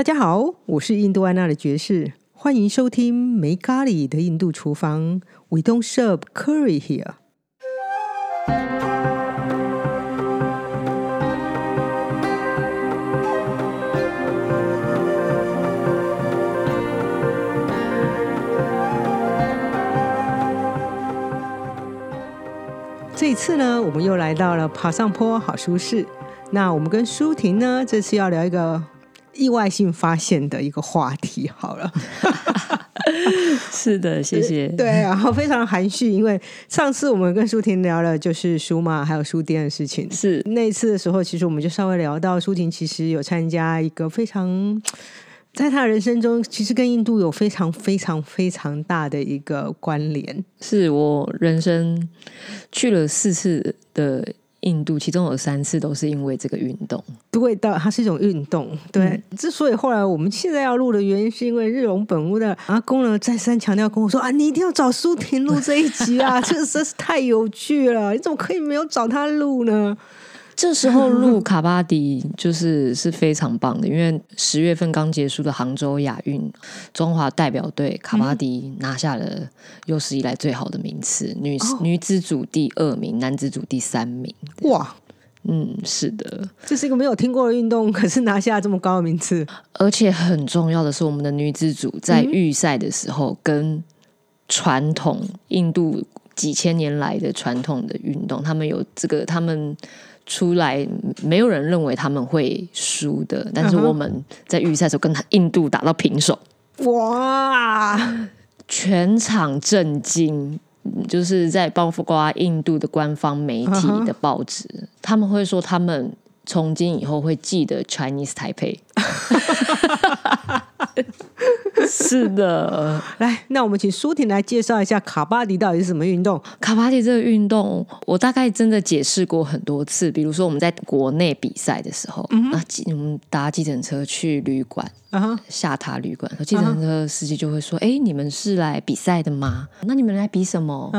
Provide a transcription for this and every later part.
大家好，我是印度安娜的爵士，欢迎收听没咖喱的印度厨房。We don't serve curry here。这一次呢，我们又来到了爬上坡好舒适。那我们跟舒婷呢，这次要聊一个意外性发现的一个话题。好了，是的，谢谢。对，然后非常含蓄，因为上次我们跟舒婷聊了就是书嘛，还有书店的事情。是那一次的时候，其实我们就稍微聊到舒婷其实有参加一个非常。在他人生中，其实跟印度有非常非常非常大的一个关联。是我人生去了四次的印度，其中有三次都是因为这个运动。对的，它是一种运动。对，之所以后来我们现在要录的原因，是因为日荣本屋的阿公呢再三强调跟我说啊，你一定要找舒婷录这一集啊，这个真是太有趣了，你怎么可以没有找他录呢？这时候录卡巴迪就是是非常棒的，因为十月份刚结束的杭州亚运，中华代表队卡巴迪拿下了有史以来最好的名次，女女子组第二名，男子组第三名。哇，嗯，是的，这是一个没有听过的运动，可是拿下这么高的名次，而且很重要的是，我们的女子组在预赛的时候，跟传统印度几千年来的传统的运动，他们有这个他们。出来，没有人认为他们会输的，但是我们在预赛时候跟他印度打到平手，哇！全场震惊，就是在包括印度的官方媒体的报纸，他们会说他们从今以后会记得 Chinese Taipei。是的，来，那我们请舒婷来介绍一下卡巴迪到底是什么运动。卡巴迪这个运动，我大概真的解释过很多次。比如说我们在国内比赛的时候，啊，我们搭计程车去旅馆，下榻旅馆，计程车司机就会说：“哎，你们是来比赛的吗？那你们来比什么？”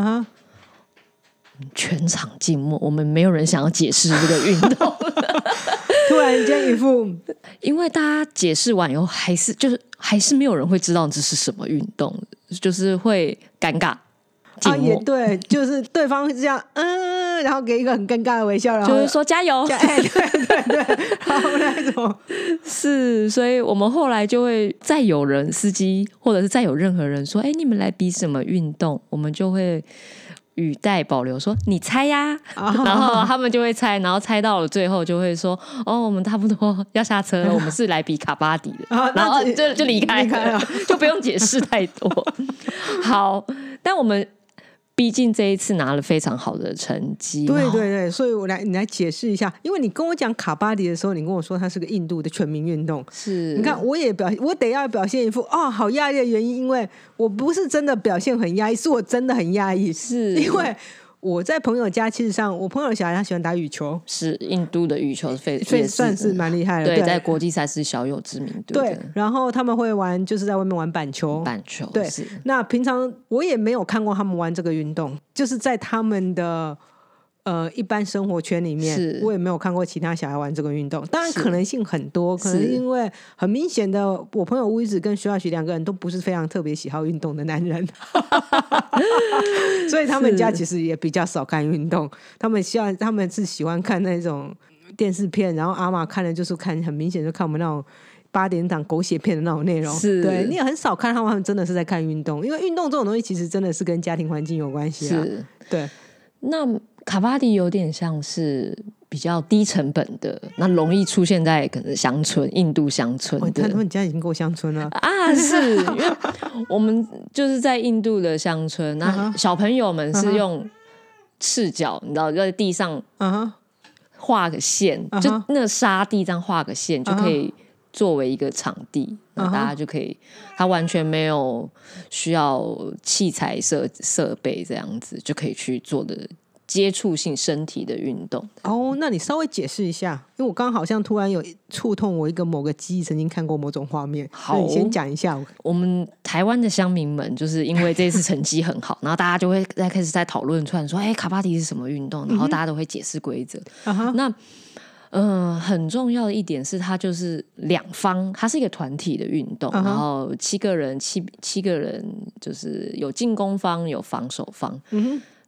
全场静默，我们没有人想要解释这个运动。突然间一副，因为大家解释完以后，还是就是还是没有人会知道这是什么运动，就是会尴尬。啊，也对，就是对方这样，嗯，然后给一个很尴尬的微笑，然后就是说加油，哎，对对对，好那种 是，所以我们后来就会再有人司机，或者是再有任何人说，哎，你们来比什么运动，我们就会。语带保留说：“你猜呀。”然后他们就会猜，然后猜到了最后就会说：“哦，我们差不多要下车了，我们是来比卡巴迪的。”然后就就离开了，就不用解释太多。好，但我们。毕竟这一次拿了非常好的成绩，对对对，所以我来你来解释一下，因为你跟我讲卡巴迪的时候，你跟我说它是个印度的全民运动，是。你看我也表我得要表现一副哦好压抑的原因，因为我不是真的表现很压抑，是我真的很压抑，是。因为。我在朋友家，其实上我朋友小孩他喜欢打羽球，是印度的羽球非非算是蛮厉害的，对，在国际赛是小有知名度。对，然后他们会玩，就是在外面玩板球，板球。对，那平常我也没有看过他们玩这个运动，就是在他们的。呃，一般生活圈里面，我也没有看过其他小孩玩这个运动。当然可能性很多，可能因为很明显的，我朋友乌子跟徐小徐两个人都不是非常特别喜好运动的男人，所以他们家其实也比较少看运动。他们希望他们是喜欢看那种电视片，然后阿妈看的就是看很明显就看我们那种八点档狗血片的那种内容。是，对你也很少看他们真的是在看运动，因为运动这种东西其实真的是跟家庭环境有关系啊。对，那。卡巴迪有点像是比较低成本的，那容易出现在可能乡村、印度乡村。他说你家已经够乡村了 啊！是因为我们就是在印度的乡村，那小朋友们是用赤脚，你知道，在地上画个线，就那沙地这样画个线，就可以作为一个场地，那大家就可以，他完全没有需要器材设设备这样子就可以去做的。接触性身体的运动哦，那你稍微解释一下，因为我刚刚好像突然有触痛我一个某个记忆，曾经看过某种画面。好，你先讲一下。我们台湾的乡民们，就是因为这次成绩很好，然后大家就会在开始在讨论，突然说：“哎，卡巴迪是什么运动？” 然后大家都会解释规则。那嗯，很重要的一点是，它就是两方，它是一个团体的运动，然后七个人，七七个人就是有进攻方，有防守方。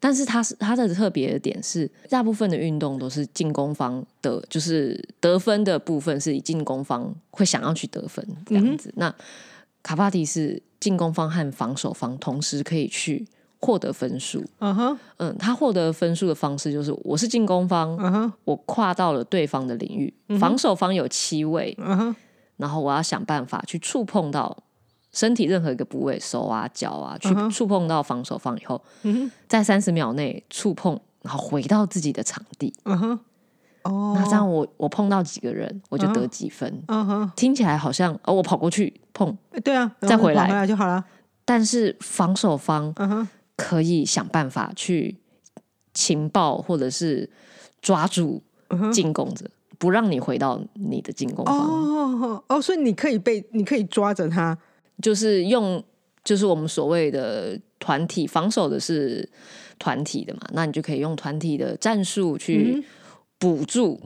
但是它是它的特别的点是，大部分的运动都是进攻方的，就是得分的部分是以进攻方会想要去得分这样子。那卡巴迪是进攻方和防守方同时可以去获得分数。嗯哼，嗯，他获得分数的方式就是，我是进攻方，我跨到了对方的领域，防守方有七位，然后我要想办法去触碰到。身体任何一个部位，手啊、脚啊，去触碰到防守方以后，在三十秒内触碰，然后回到自己的场地。嗯哼，哦，那这样我我碰到几个人，我就得几分。嗯哼，听起来好像哦，我跑过去碰，对啊，再回来回来就好了。但是防守方，可以想办法去情报或者是抓住进攻者，不让你回到你的进攻方。哦哦，所以你可以被，你可以抓着他。就是用，就是我们所谓的团体防守的是团体的嘛，那你就可以用团体的战术去补助，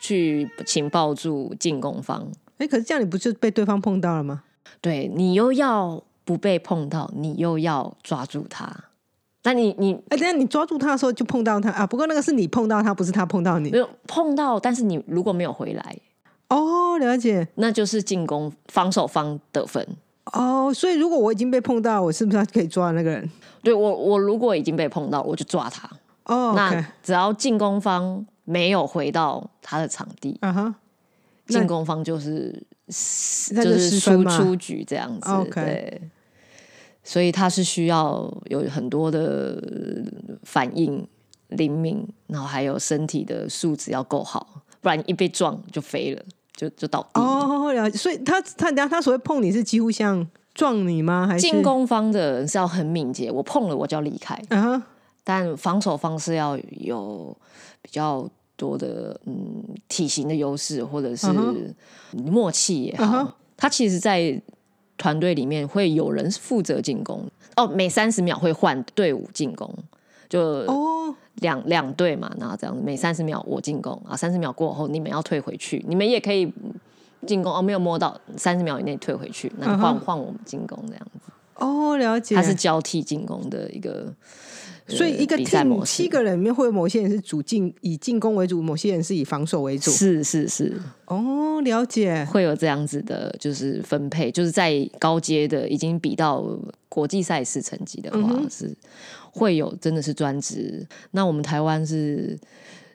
去情报住进攻方。哎，可是这样你不就被对方碰到了吗？对你又要不被碰到，你又要抓住他。那你你哎，等下你抓住他的时候就碰到他啊？不过那个是你碰到他，不是他碰到你。没有碰到，但是你如果没有回来。哦，了解，那就是进攻防守方得分哦。所以如果我已经被碰到，我是不是可以抓那个人？对我，我如果已经被碰到，我就抓他。哦，那只要进攻方没有回到他的场地，进攻方就是就是输出局这样子。对，所以他是需要有很多的反应灵敏，然后还有身体的素质要够好，不然一被撞就飞了。就就倒地哦，了解。所以他他等下他所谓碰你是几乎像撞你吗？还是进攻方的人是要很敏捷，我碰了我就要离开。嗯，但防守方是要有比较多的嗯体型的优势，或者是默契也好。他其实，在团队里面会有人负责进攻哦，每三十秒会换队伍进攻，就哦。两两队嘛，然后这样子，每三十秒我进攻啊，三十秒过后你们要退回去，你们也可以进攻哦，没有摸到三十秒以内退回去，那换换我们进攻这样子。哦，了解。它是交替进攻的一个，所以一个 team 七个人里面会有某些人是主进以进攻为主，某些人是以防守为主。是是是。哦，了解。会有这样子的，就是分配，就是在高阶的已经比到国际赛事成绩的话是。会有真的是专职，那我们台湾是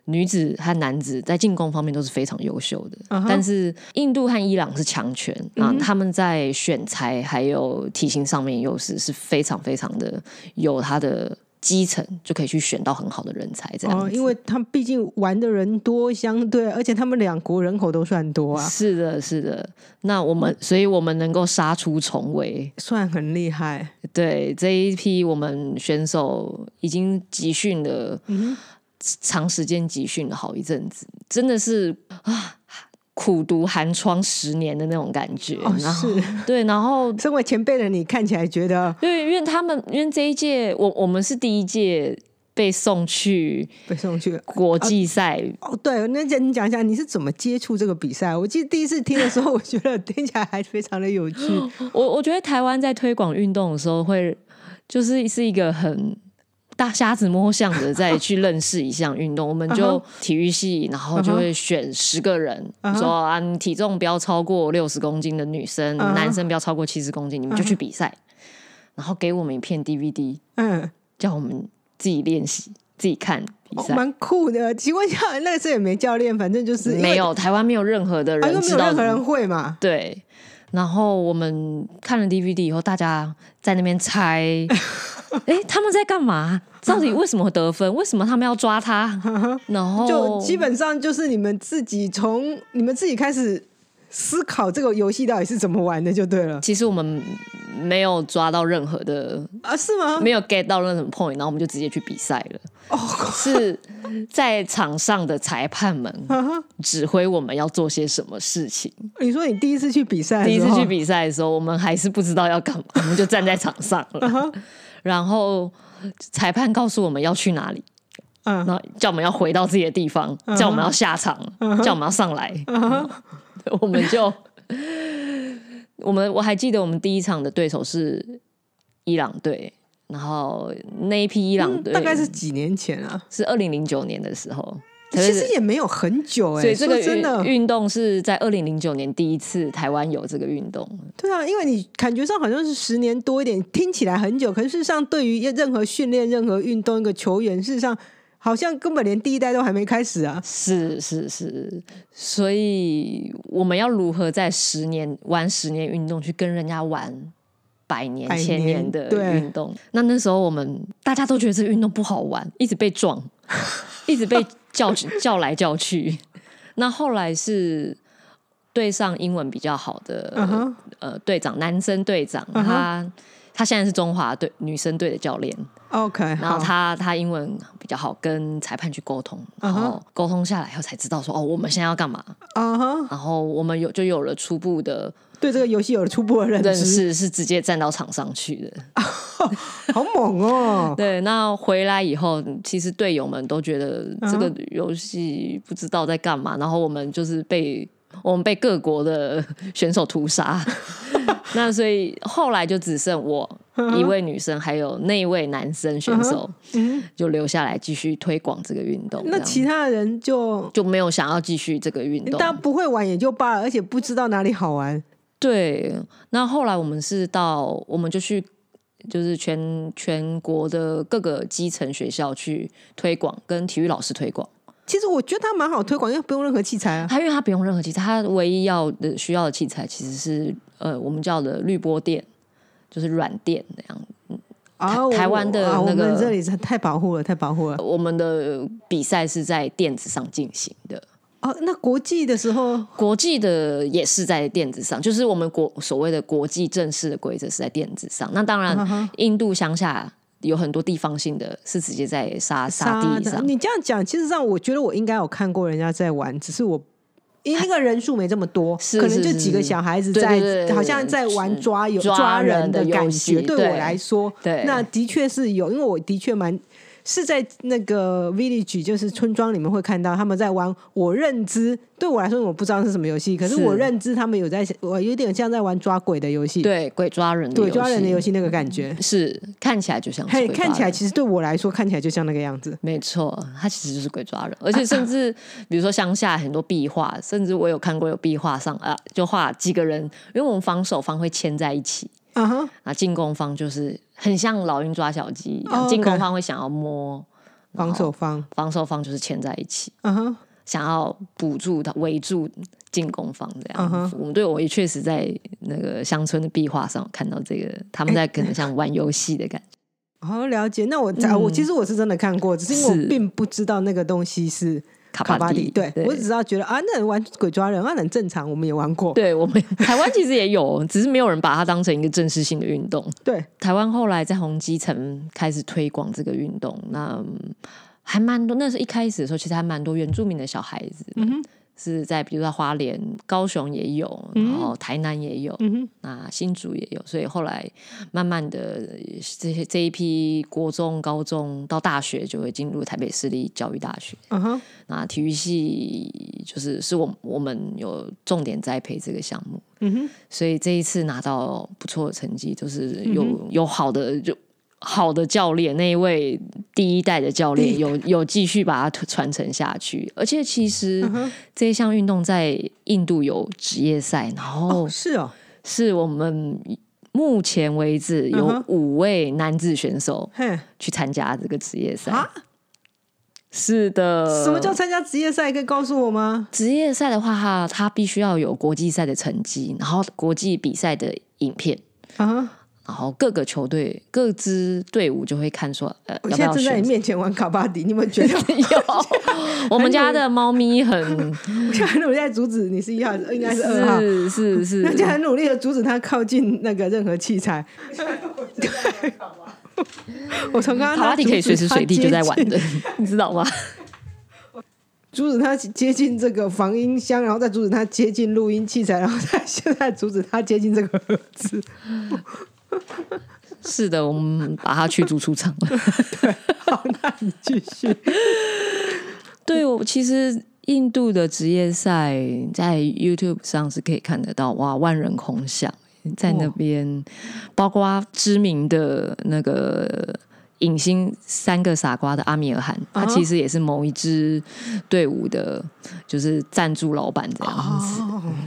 女子和男子在进攻方面都是非常优秀的，但是印度和伊朗是强权啊，他们在选材还有体型上面优势是非常非常的有他的。基层就可以去选到很好的人才，这样。哦，因为他们毕竟玩的人多，相对，而且他们两国人口都算多啊。是的，是的。那我们，所以我们能够杀出重围，算很厉害。对这一批我们选手已经集训了，长时间集训了好一阵子，真的是啊。苦读寒窗十年的那种感觉，是，对，然后身为前辈的你看起来觉得，对，因为他们因为这一届，我我们是第一届被送去被送去国际赛，哦，对，那你讲一下你是怎么接触这个比赛？我记得第一次听的时候，我觉得听起来还非常的有趣。我我觉得台湾在推广运动的时候，会就是是一个很。大瞎子摸象的再 去认识一项运动，我们就体育系，然后就会选十个人，说啊，体重不要超过六十公斤的女生，男生不要超过七十公斤，你们就去比赛，然后给我们一片 DVD，嗯，叫我们自己练习，自己看比赛，蛮酷的。请问一下，那个时候也没教练，反正就是没有台湾没有任何的人知道，任何人会嘛？对。然后我们看了 DVD 以后，大家在那边猜，哎，他们在干嘛？到底为什么会得分？为什么他们要抓他？然后就基本上就是你们自己从你们自己开始思考这个游戏到底是怎么玩的，就对了。其实我们没有抓到任何的啊，是吗？没有 get 到任何 point，然后我们就直接去比赛了。哦，是在场上的裁判们 指挥我们要做些什么事情。你说你第一次去比赛，第一次去比赛的时候，我们还是不知道要干嘛，我们就站在场上了。然后裁判告诉我们要去哪里，嗯。然后叫我们要回到自己的地方，叫我们要下场，叫我们要上来，我们就 我们我还记得我们第一场的对手是伊朗队，然后那一批伊朗队大概是几年前啊？是二零零九年的时候。其实也没有很久哎，所以这个真的运动是在二零零九年第一次台湾有这个运动。对啊，因为你感觉上好像是十年多一点，听起来很久，可是事实上对于任何训练、任何运动一个球员，事实上好像根本连第一代都还没开始啊。是是是，所以我们要如何在十年玩十年运动，去跟人家玩百年、千年的运动？那那时候我们大家都觉得这个运动不好玩，一直被撞，一直被。叫 叫来叫去，那后来是对上英文比较好的呃队长，男生队长，他他现在是中华队女生队的教练。OK，然后他他英文比较好，跟裁判去沟通，然后沟通下来以后才知道说哦，我们现在要干嘛？啊哈，然后我们有就有了初步的。对这个游戏有了初步的认识，是直接站到场上去的，好猛哦！对，那回来以后，其实队友们都觉得这个游戏不知道在干嘛，然后我们就是被我们被各国的选手屠杀，那所以后来就只剩我一位女生，还有那一位男生选手，就留下来继续推广这个运动。那其他人就就没有想要继续这个运动，但不会玩也就罢了，而且不知道哪里好玩。对，那后来我们是到，我们就去，就是全全国的各个基层学校去推广，跟体育老师推广。其实我觉得它蛮好推广，因为不用任何器材啊。它因为它不用任何器材，它唯一要的需要的器材其实是呃，我们叫的滤波垫，就是软垫那样。啊，台湾的那个这里太保护了，太保护了。我们的比赛是在垫子上进行的。哦，那国际的时候，国际的也是在垫子上，就是我们国所谓的国际正式的规则是在垫子上。那当然，印度乡下有很多地方性的是直接在沙沙地上。你这样讲，其实上我觉得我应该有看过人家在玩，只是我因为那个人数没这么多，可能就几个小孩子在，好像在玩抓有抓人的感觉。对我来说，对，那的确是有，因为我的确蛮。是在那个 village，就是村庄里面会看到他们在玩。我认知对我来说，我不知道是什么游戏，可是我认知他们有在，我有点像在玩抓鬼的游戏。对，鬼抓人，鬼抓人的游戏那个感觉是看起来就像。嘿，看起来其实对我来说看起来就像那个样子。没错，它其实就是鬼抓人，而且甚至 比如说乡下很多壁画，甚至我有看过有壁画上啊，就画几个人，因为我们防守方会牵在一起。啊哈！啊，进攻方就是很像老鹰抓小鸡一样，进攻方会想要摸，防守方防守方就是牵在一起。想要补住他围住进攻方这样。我们队我也确实在那个乡村的壁画上看到这个，他们在 可能像玩游戏的感觉。好了解，那我我其实我是真的看过，只是因为我并不知道那个东西是。卡巴迪，对我只知道觉得啊，那人玩鬼抓人啊，很正常，我们也玩过。对我们台湾其实也有，只是没有人把它当成一个正式性的运动。对，台湾后来在红基层开始推广这个运动，那还蛮多。那是一开始的时候，其实还蛮多原住民的小孩子。嗯是在比如说花莲、高雄也有，然后台南也有，那新竹也有，所以后来慢慢的这些这一批国中、高中到大学就会进入台北市立教育大学。嗯哼，那体育系就是是我我们有重点栽培这个项目。嗯哼，所以这一次拿到不错的成绩，就是有有好的就。好的教练，那一位第一代的教练有有继续把它传承下去，而且其实这一项运动在印度有职业赛，然后是哦，是我们目前为止有五位男子选手去参加这个职业赛。是的，什么叫参加职业赛？可以告诉我吗？职业赛的话，哈，他必须要有国际赛的成绩，然后国际比赛的影片。啊。然后各个球队、各支队伍就会看说，呃，我现在正在你面前玩卡巴迪，你们觉得 有？我们家的猫咪很，我现在很努力在阻止你是一号，应该是二号，是是是，就很努力的阻止他靠近那个任何器材。我从刚刚卡巴迪可以随时随地就在玩的，你知道吗？阻止他接近这个防音箱，然后再阻止他接近录音器材，然后再现在阻止他接近这个盒子。是的，我们把他驱逐出场了。对，好，那你继续。对，我其实印度的职业赛在 YouTube 上是可以看得到，哇，万人空巷，在那边，包括知名的那个。影星三个傻瓜的阿米尔汗，他其实也是某一支队伍的，就是赞助老板这样子。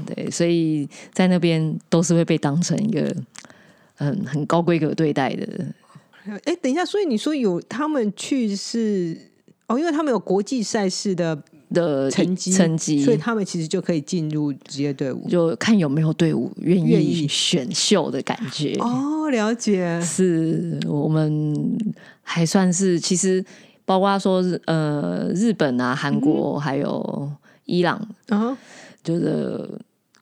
对，所以在那边都是会被当成一个很很高规格对待的。哎，等一下，所以你说有他们去是哦，因为他们有国际赛事的。的成绩，成绩，所以他们其实就可以进入职业队伍，就看有没有队伍愿意选秀的感觉。哦，了解，是我们还算是，其实包括说呃，日本啊、韩国还有伊朗，啊，就是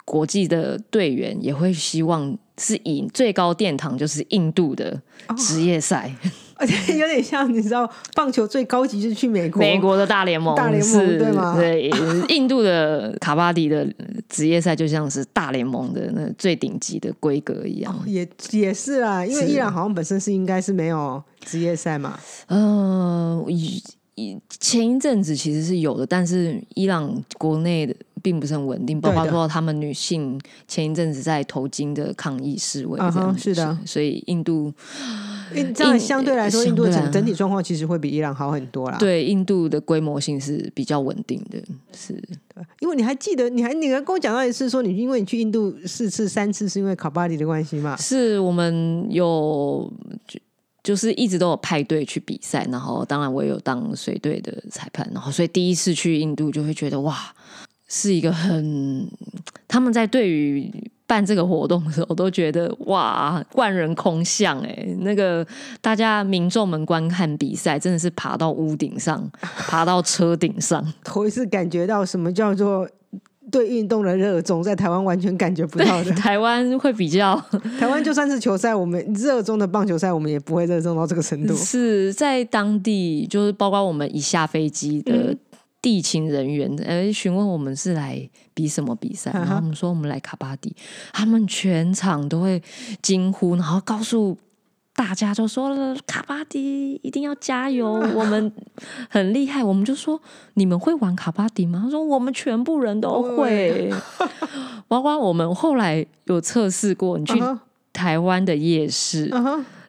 国际的队员也会希望是以最高殿堂，就是印度的职业赛。而且有点像，你知道，棒球最高级就是去美国，美国的大联盟，大联盟对吗？对，印度的卡巴迪的职业赛就像是大联盟的那最顶级的规格一样。也也是啊，因为伊朗好像本身是应该是没有职业赛嘛。呃，以前一阵子其实是有的，但是伊朗国内的。并不是很稳定，包括说他们女性前一阵子在头巾的抗议示威，这样是的。所以印度，这样相对来说，印度整整体状况其实会比伊朗好很多啦。对，印度的规模性是比较稳定的，是。因为你还记得，你还你还跟我讲到一次，说你因为你去印度四次三次是因为卡巴迪的关系嘛？是我们有。就是一直都有派队去比赛，然后当然我也有当随队的裁判，然后所以第一次去印度就会觉得哇。是一个很，他们在对于办这个活动的时候，都觉得哇，万人空巷哎，那个大家民众们观看比赛，真的是爬到屋顶上，爬到车顶上，头一次感觉到什么叫做对运动的热衷，在台湾完全感觉不到的。台湾会比较，台湾就算是球赛，我们热衷的棒球赛，我们也不会热衷到这个程度。是在当地，就是包括我们一下飞机的。地勤人员呃询问我们是来比什么比赛，然后我们说我们来卡巴迪，他们全场都会惊呼，然后告诉大家就说了卡巴迪一定要加油，我们很厉害。我们就说你们会玩卡巴迪吗？他说我们全部人都会，包括我们后来有测试过，你去台湾的夜市，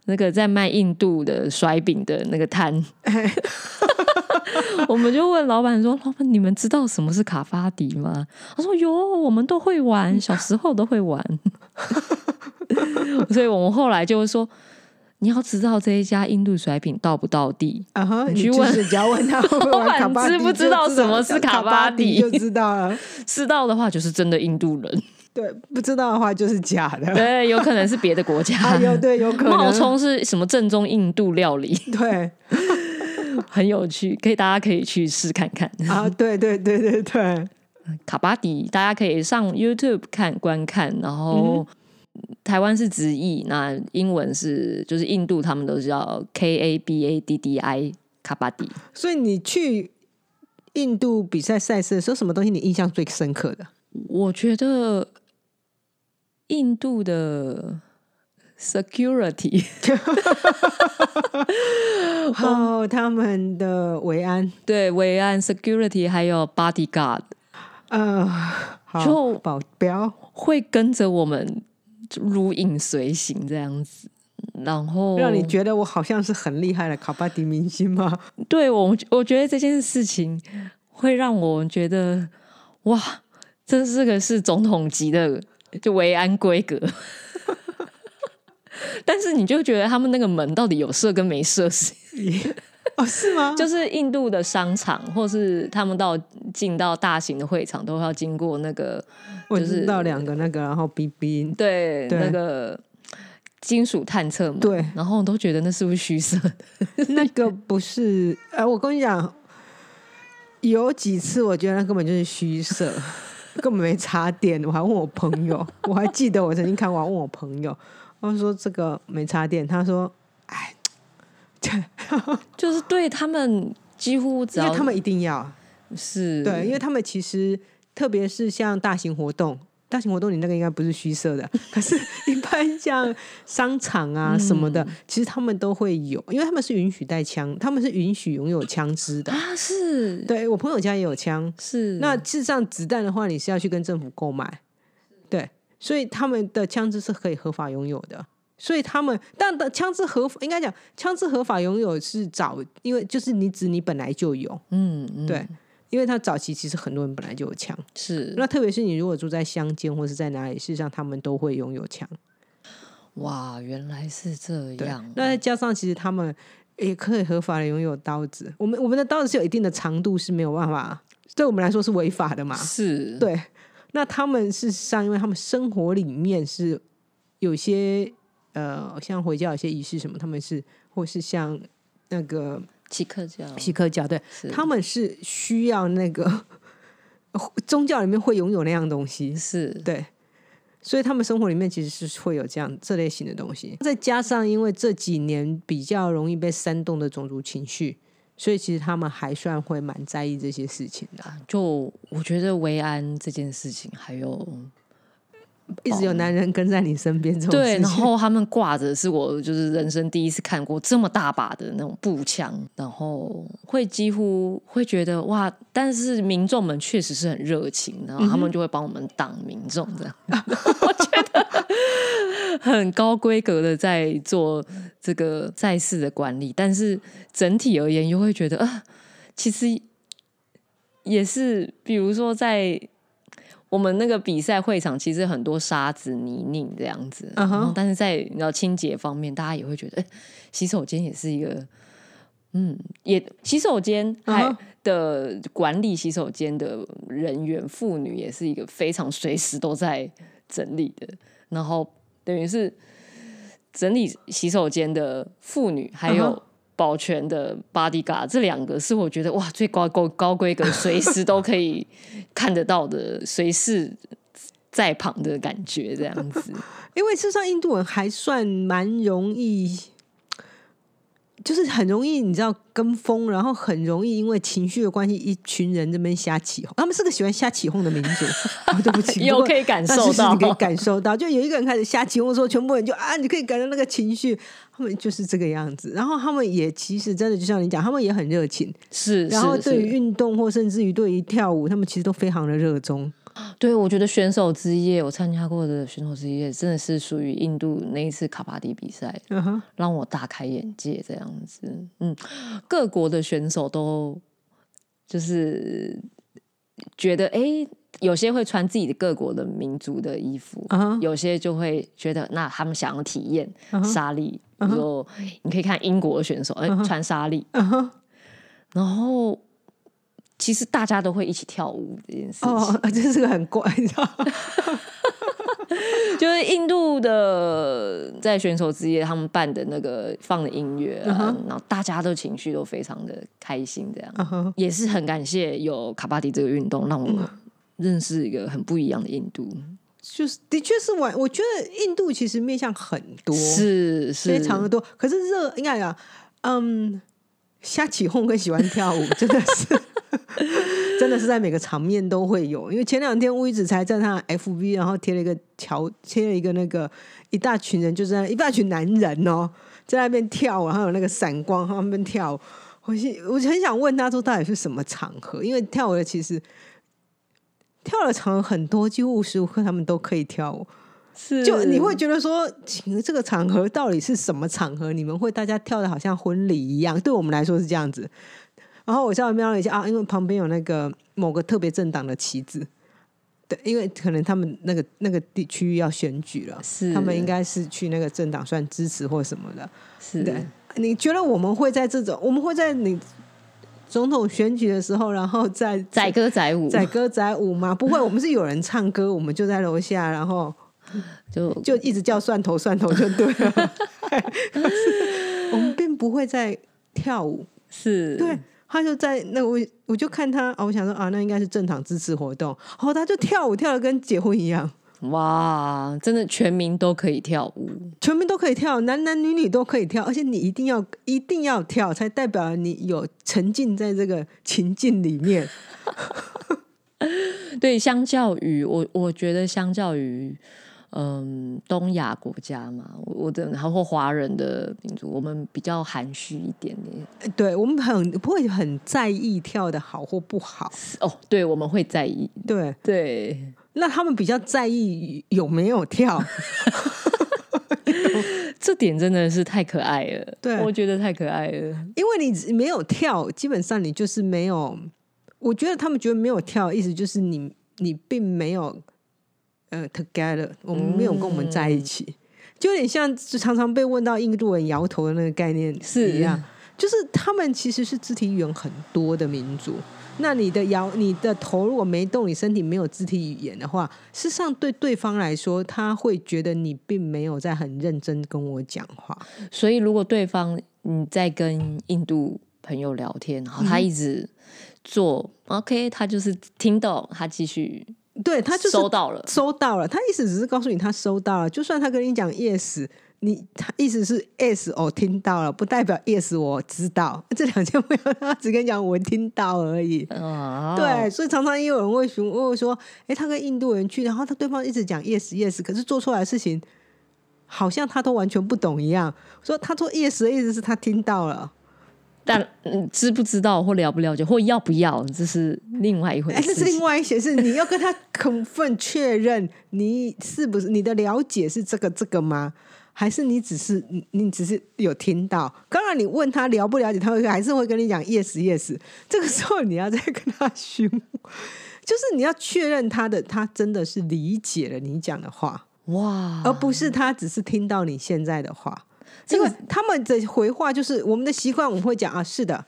那个在卖印度的甩饼的那个摊。我们就问老板说：“老板，你们知道什么是卡巴迪吗？”他说：“有，我们都会玩，小时候都会玩。”所以，我们后来就说：“你要知道这一家印度甩品到不到地啊？你去问，只要问他 老板知不知道什么是卡巴迪，就知道了。知道的话，就是真的印度人；对，不知道的话，就是假的。对，有可能是别的国家。有对，有可能冒充是什么正宗印度料理？对。” 很有趣，可以大家可以去试看看啊！对对对对对，卡巴迪大家可以上 YouTube 看观看，然后台湾是直译，那英文是就是印度他们都叫 K A B A D D I 卡巴迪。所以你去印度比赛赛事的时候，什么东西你印象最深刻的？我觉得印度的。Security，哦，他们的维安，对维安 Security，还有 Bodyguard，呃，就保镖。会跟着我们如影随形这样子，然后让你觉得我好像是很厉害的卡巴迪明星吗？对我，我觉得这件事情会让我觉得哇，这是个是总统级的就维安规格。但是你就觉得他们那个门到底有设跟没设是？哦，是吗？就是印度的商场，或是他们到进到大型的会场，都要经过那个，就是到两个那个，然后 B B 对那个金属探测门，对，然后都觉得那是不是虚设的？那个不是，哎，我跟你讲，有几次我觉得那根本就是虚设，根本没插电。我还问我朋友，我还记得我曾经看完，问我朋友。我说这个没插电，他说：“哎，就是对他们几乎，因为他们一定要。是。对，因为他们其实特别是像大型活动，大型活动你那个应该不是虚设的，可是一般像商场啊什么的，其实他们都会有，因为他们是允许带枪，他们是允许拥有枪支的。啊。是，对我朋友家也有枪，是。那事实上子弹的话，你是要去跟政府购买，对，所以他们的枪支是可以合法拥有的。所以他们，但的枪支合法，应该讲枪支合法拥有是早，因为就是你指你本来就有，嗯，对。因为他早期其实很多人本来就有枪，是那特别是你如果住在乡间或是在哪里，事实上他们都会拥有枪。哇，原来是这样。那再加上其实他们也可以合法的拥有刀子。我们我们的刀子是有一定的长度，是没有办法对我们来说是违法的嘛？是对。那他们事实上，因为他们生活里面是有些呃，像回教有些仪式什么，他们是或是像那个。锡克教，锡克教对，他们是需要那个宗教里面会拥有那样东西，是。对，所以他们生活里面其实是会有这样这类型的东西。再加上因为这几年比较容易被煽动的种族情绪，所以其实他们还算会蛮在意这些事情的。就我觉得维安这件事情，还有。一直有男人跟在你身边这种，对，然后他们挂着是我就是人生第一次看过这么大把的那种步枪，然后会几乎会觉得哇，但是民众们确实是很热情，然后他们就会帮我们挡民众这样，我觉得 很高规格的在做这个赛事的管理，但是整体而言又会觉得啊，其实也是，比如说在。我们那个比赛会场其实很多沙子泥泞这样子，但是在你知道清洁方面，大家也会觉得，哎，洗手间也是一个，嗯，也洗手间还的管理洗手间的人员妇女也是一个非常随时都在整理的，然后等于是整理洗手间的妇女还有。保全的 bodyguard 这两个是我觉得哇最高高高规格，随时都可以看得到的，随时在旁的感觉这样子。因为事实上印度人还算蛮容易。就是很容易，你知道跟风，然后很容易因为情绪的关系，一群人这边瞎起哄。他们是个喜欢瞎起哄的民族。对不起，有可以感受到，可以感受到，就有一个人开始瞎起哄的时候，全部人就啊，你可以感受那个情绪。他们就是这个样子。然后他们也其实真的就像你讲，他们也很热情。是，然后对于运动或甚至于对于跳舞，他们其实都非常的热衷。对，我觉得选手之夜，我参加过的选手之夜，真的是属于印度那一次卡巴迪比赛，让我大开眼界。这样子，嗯，各国的选手都就是觉得，哎，有些会穿自己的各国的民族的衣服，有些就会觉得，那他们想要体验沙粒，比如说你可以看英国的选手，哎，穿沙粒，然后。其实大家都会一起跳舞这件事情，哦，这是个很怪，你知道 就是印度的在选手之夜，他们办的那个放的音乐，然后大家都情绪都非常的开心，这样也是很感谢有卡巴迪这个运动，让我认识一个很不一样的印度。就是的确是我，我觉得印度其实面向很多，是非常的多。可是热应该讲，嗯，瞎起哄跟喜欢跳舞真的是。真的是在每个场面都会有，因为前两天乌一子才在他 FB，然后贴了一个桥，贴了一个那个一大群人，就是一大群男人哦，在那边跳，然后有那个闪光，他们跳。我我很想问他说，到底是什么场合？因为跳舞的其实跳的场合很多，几乎无时无刻他们都可以跳舞。是，就你会觉得说，请这个场合到底是什么场合？你们会大家跳的好像婚礼一样？对我们来说是这样子。然后我稍微瞄了一下啊，因为旁边有那个某个特别政党的旗子，对，因为可能他们那个那个地区域要选举了，是他们应该是去那个政党算支持或什么的，是。对，你觉得我们会在这种，我们会在你总统选举的时候，然后再载歌载舞，载歌载舞吗？不会，我们是有人唱歌，我们就在楼下，然后 就就一直叫蒜头蒜头就对了。我们并不会在跳舞，是对。他就在那我我就看他啊，我想说啊，那应该是正常支持活动。哦，他就跳舞跳的跟结婚一样，哇！真的全民都可以跳舞，全民都可以跳，男男女女都可以跳，而且你一定要一定要跳，才代表你有沉浸在这个情境里面。对，相较于我，我觉得相较于嗯东亚国家嘛，我的然后华人的民族，我们比较含蓄一点点。对我们很不会很在意跳的好或不好。哦，对，我们会在意。对对，那他们比较在意有没有跳。这点真的是太可爱了，对我觉得太可爱了。因为你没有跳，基本上你就是没有。我觉得他们觉得没有跳，意思就是你你并没有呃 together，我们没有跟我们在一起，就有点像常常被问到印度人摇头的那个概念是一样，就是他们其实是肢体语言很多的民族。那你的摇，你的头如果没动，你身体没有肢体语言的话，事实上对对方来说，他会觉得你并没有在很认真跟我讲话。所以，如果对方你在跟印度朋友聊天，然后他一直做 OK，他就是听懂，他继续对他就收到了，收到了。他意思只是告诉你他收到了，就算他跟你讲 yes。你他意思是 yes 我听到了，不代表 yes 我知道 这两件没有，他只跟你讲我听到而已。哦，对，所以常常也有人会询问说，哎，他跟印度人去，然后他对方一直讲 yes yes，可是做出来的事情好像他都完全不懂一样。说他做 yes 的意思是他听到了，但知不知道或了不了解或要不要，这是另外一回 事。这是另外一些事，你要跟他 confirm 确认你是不是你的了解是这个这个吗？还是你只是你你只是有听到？当然你问他了不了解，他会还是会跟你讲 yes yes。这个时候你要再跟他询，就是你要确认他的他真的是理解了你讲的话哇，而不是他只是听到你现在的话。因为他们的回话就是我们的习惯，我们会讲啊是的，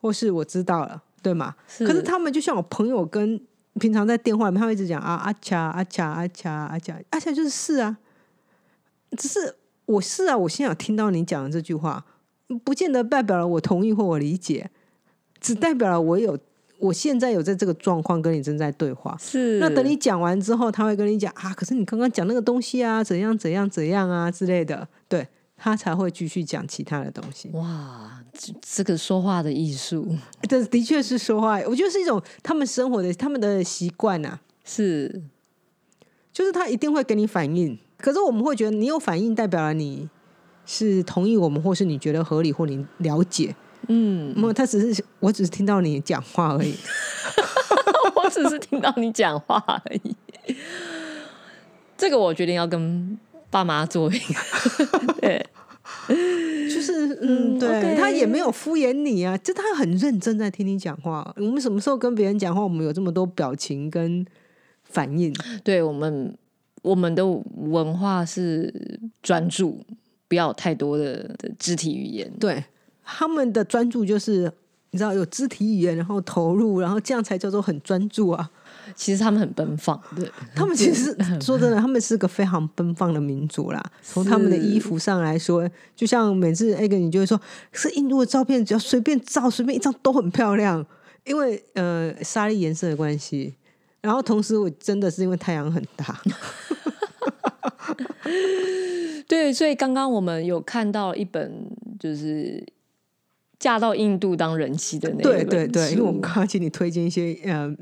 或是我知道了，对吗？可是他们就像我朋友跟平常在电话里面，他会一直讲啊阿恰阿恰阿恰阿恰阿恰就是是啊。只是我是啊，我现在有听到你讲的这句话，不见得代表了我同意或我理解，只代表了我有我现在有在这个状况跟你正在对话。是，那等你讲完之后，他会跟你讲啊，可是你刚刚讲那个东西啊，怎样怎样怎样啊之类的，对他才会继续讲其他的东西。哇，这个说话的艺术，这的确是说话，我觉得是一种他们生活的他们的习惯呐。是，就是他一定会给你反应。可是我们会觉得你有反应，代表了你是同意我们，或是你觉得合理，或你了解。嗯，没有，他只是，我只是听到你讲话而已。我只是听到你讲话而已。这个我决定要跟爸妈做一个。对，就是嗯，对他也没有敷衍你啊，就他很认真在听你讲话。我们什么时候跟别人讲话，我们有这么多表情跟反应？对我们。我们的文化是专注，不要太多的肢体语言。对，他们的专注就是你知道有肢体语言，然后投入，然后这样才叫做很专注啊。其实他们很奔放，对他们其实 说真的，他们是个非常奔放的民族啦。从他们的衣服上来说，就像每次艾格你就会说，是印度的照片，只要随便照，随便一张都很漂亮，因为呃沙粒颜色的关系。然后同时，我真的是因为太阳很大。对，所以刚刚我们有看到一本，就是嫁到印度当人妻的那对对对，因为我们刚刚请你推荐一些嗯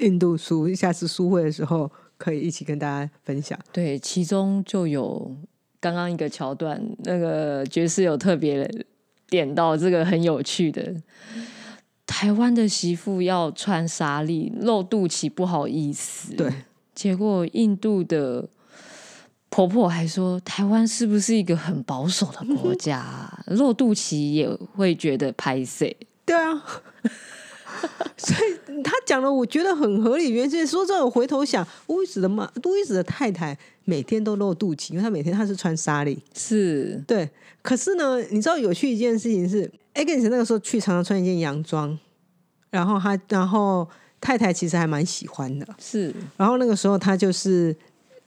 印度书，下次书会的时候可以一起跟大家分享。对，其中就有刚刚一个桥段，那个爵士有特别点到这个很有趣的，台湾的媳妇要穿纱丽露肚脐不好意思，对，结果印度的。婆婆还说：“台湾是不是一个很保守的国家？露肚脐也会觉得拍摄。”对啊，所以他讲的我觉得很合理。原先说这我回头想，乌伊子的妈，乌伊子的太太每天都露肚脐，因为她每天她是穿纱丽，是对。可是呢，你知道有趣一件事情是，Agnes 那个时候去常常穿一件洋装，然后他，然后太太其实还蛮喜欢的，是。然后那个时候他就是。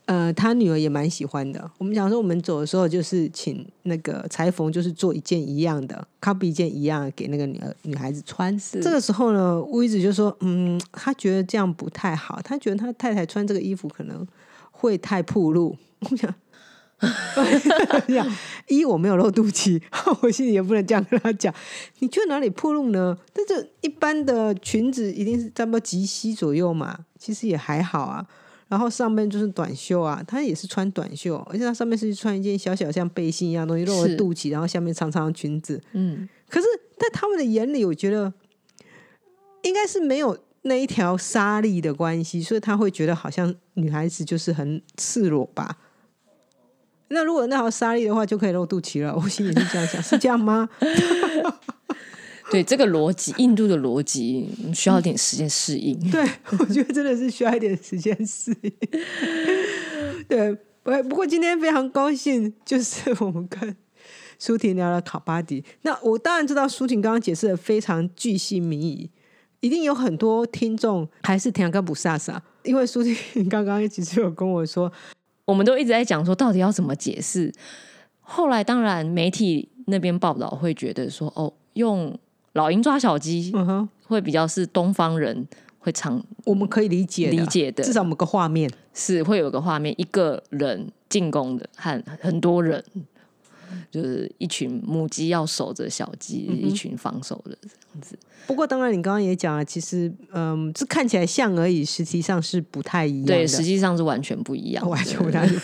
呃，他女儿也蛮喜欢的。我们讲说，我们走的时候就是请那个裁缝，就是做一件一样的，copy 一件一样给那个女儿女孩子穿。这个时候呢，乌伊子就说：“嗯，他觉得这样不太好，他觉得他太太穿这个衣服可能会太暴露。”我想，一我没有露肚脐，我心里也不能这样跟他讲。你觉得哪里暴露呢？但是一般的裙子一定是差不多及膝左右嘛，其实也还好啊。然后上面就是短袖啊，她也是穿短袖，而且她上面是穿一件小小像背心一样东西，露着肚脐，然后下面长长的裙子。嗯，可是，在他们的眼里，我觉得应该是没有那一条纱丽的关系，所以他会觉得好像女孩子就是很赤裸吧。那如果那条纱丽的话，就可以露肚脐了。我心里是这样想，是这样吗？对这个逻辑，印度的逻辑需要一点时间适应。对，我觉得真的是需要一点时间适应。对，不不过今天非常高兴，就是我们跟舒婷聊了卡巴迪。那我当然知道舒婷刚刚解释的非常巨细靡遗，一定有很多听众还是听跟不飒飒，因为舒婷 刚刚其实有跟我说，我们都一直在讲说到底要怎么解释。后来当然媒体那边报道会觉得说，哦，用。老鹰抓小鸡，嗯哼，会比较是东方人会常我们可以理解理解的，至少某个画面。是会有个画面，一个人进攻的和很多人。就是一群母鸡要守着小鸡，一群防守的这样子。不过，当然你刚刚也讲了，其实嗯，这看起来像而已，实际上是不太一样。对，实际上是完全不一样，完全不太一样。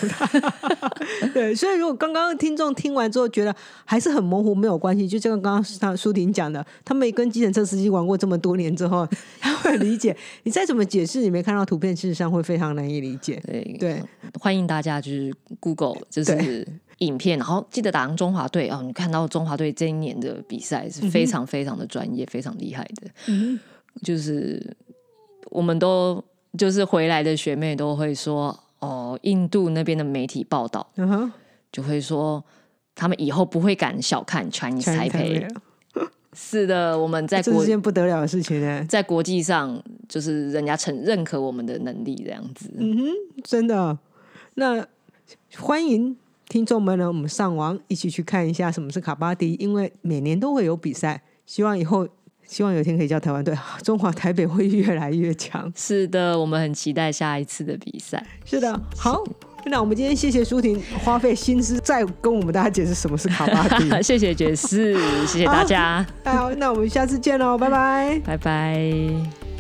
对，所以如果刚刚听众听完之后觉得还是很模糊，没有关系，就像刚刚他舒婷讲的，他们跟计程车司机玩过这么多年之后，他会理解。你再怎么解释，你没看到图片，事实上会非常难以理解。对对，欢迎大家就是 Google，就是。影片，然后记得打上中华队哦。你看到中华队这一年的比赛是非常非常的专业，非常厉害的。嗯，就是我们都就是回来的学妹都会说哦，印度那边的媒体报道，嗯，就会说他们以后不会敢小看 Chinese Taipei。是的，我们在 这是件不得了的事情呢，在国际上就是人家承认可我们的能力这样子。嗯哼，真的，那欢迎。听众们呢，我们上网一起去看一下什么是卡巴迪，因为每年都会有比赛。希望以后，希望有一天可以叫台湾队，中华台北会越来越强。是的，我们很期待下一次的比赛。是的，好，那我们今天谢谢舒婷花费心思再跟我们大家解释什么是卡巴迪。谢谢爵士，谢谢大家。好，那我们下次见喽，拜拜，拜拜。